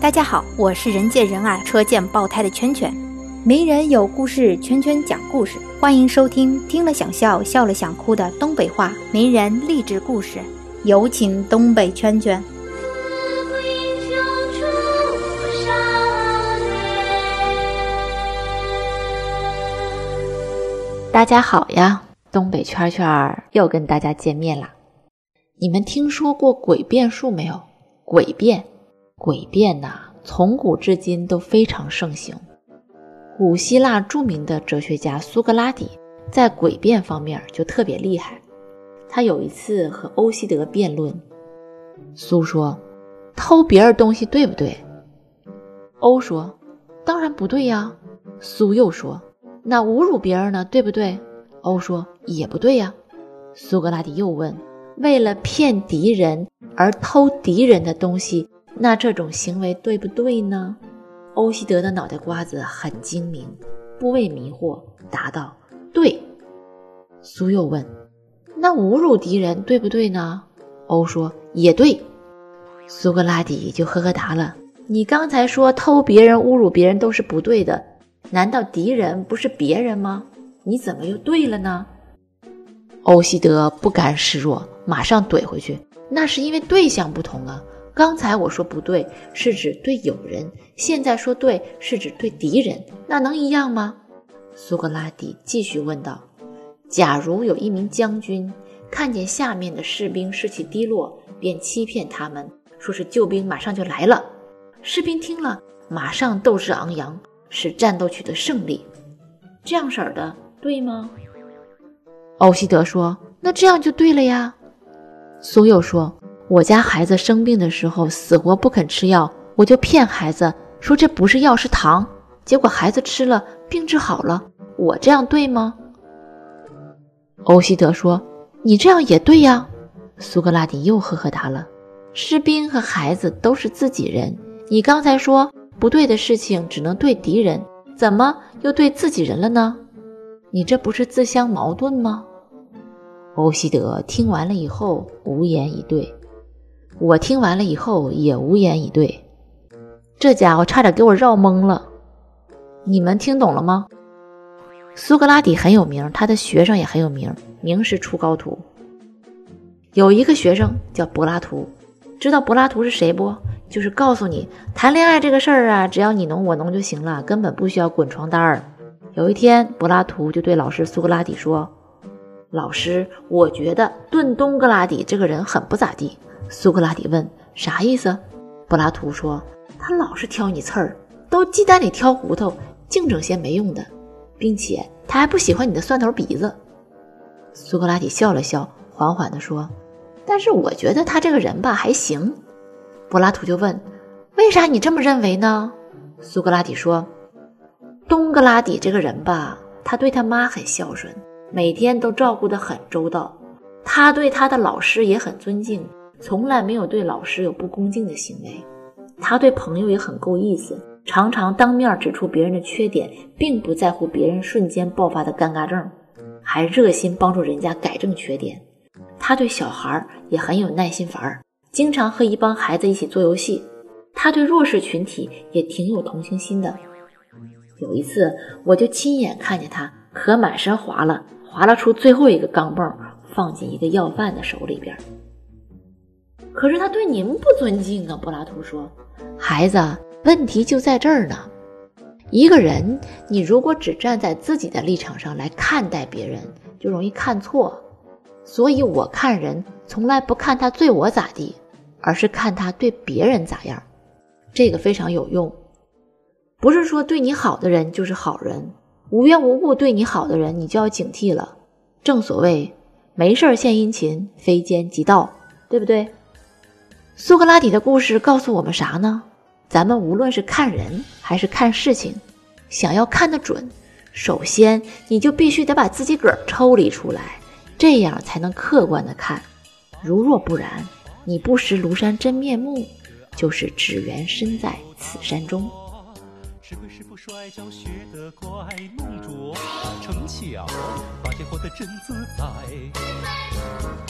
大家好，我是人见人爱、车见爆胎的圈圈。名人有故事，圈圈讲故事，欢迎收听听了想笑、笑了想哭的东北话名人励志故事。有请东北圈圈。大家好呀，东北圈圈又跟大家见面啦。你们听说过诡辩术没有？诡辩，诡辩呐，从古至今都非常盛行。古希腊著名的哲学家苏格拉底在诡辩方面就特别厉害。他有一次和欧西德辩论，苏说：“偷别人东西对不对？”欧说：“当然不对呀。”苏又说。那侮辱别人呢，对不对？欧说也不对呀。苏格拉底又问：为了骗敌人而偷敌人的东西，那这种行为对不对呢？欧西德的脑袋瓜子很精明，不为迷惑，答道：对。苏又问：那侮辱敌人对不对呢？欧说也对。苏格拉底就呵呵答了：你刚才说偷别人、侮辱别人都是不对的。难道敌人不是别人吗？你怎么又对了呢？欧西德不甘示弱，马上怼回去：“那是因为对象不同啊！刚才我说不对，是指对友人；现在说对，是指对敌人，那能一样吗？”苏格拉底继续问道：“假如有一名将军看见下面的士兵士气低落，便欺骗他们，说是救兵马上就来了。士兵听了，马上斗志昂扬。”使战斗取得胜利，这样式儿的对吗？欧西德说：“那这样就对了呀。”苏又说：“我家孩子生病的时候死活不肯吃药，我就骗孩子说这不是药是糖，结果孩子吃了，病治好了。我这样对吗？”欧西德说：“你这样也对呀。”苏格拉底又呵呵答了：“士兵和孩子都是自己人，你刚才说。”不对的事情只能对敌人，怎么又对自己人了呢？你这不是自相矛盾吗？欧西德听完了以后无言以对，我听完了以后也无言以对。这家伙差点给我绕懵了。你们听懂了吗？苏格拉底很有名，他的学生也很有名，名师出高徒。有一个学生叫柏拉图，知道柏拉图是谁不？就是告诉你，谈恋爱这个事儿啊，只要你侬我侬就行了，根本不需要滚床单儿。有一天，柏拉图就对老师苏格拉底说：“老师，我觉得顿东格拉底这个人很不咋地。”苏格拉底问：“啥意思？”柏拉图说：“他老是挑你刺儿，都鸡蛋里挑骨头，净整些没用的，并且他还不喜欢你的蒜头鼻子。”苏格拉底笑了笑，缓缓地说：“但是我觉得他这个人吧，还行。”柏拉图就问：“为啥你这么认为呢？”苏格拉底说：“东格拉底这个人吧，他对他妈很孝顺，每天都照顾得很周到。他对他的老师也很尊敬，从来没有对老师有不恭敬的行为。他对朋友也很够意思，常常当面指出别人的缺点，并不在乎别人瞬间爆发的尴尬症，还热心帮助人家改正缺点。他对小孩也很有耐心法儿。”经常和一帮孩子一起做游戏，他对弱势群体也挺有同情心的。有一次，我就亲眼看见他可满身划了，划拉出最后一个钢镚，放进一个要饭的手里边。可是他对您不尊敬啊！柏拉图说：“孩子，问题就在这儿呢。一个人，你如果只站在自己的立场上来看待别人，就容易看错。所以我看人，从来不看他对我咋地。”而是看他对别人咋样，这个非常有用。不是说对你好的人就是好人，无缘无故对你好的人，你就要警惕了。正所谓没事献殷勤，非奸即盗，对不对？苏格拉底的故事告诉我们啥呢？咱们无论是看人还是看事情，想要看得准，首先你就必须得把自己个儿抽离出来，这样才能客观的看。如若不然，你不识庐山真面目，就是只缘身在此山中。是鬼是不摔跤学得快，弄拙逞强，发现活得真自在。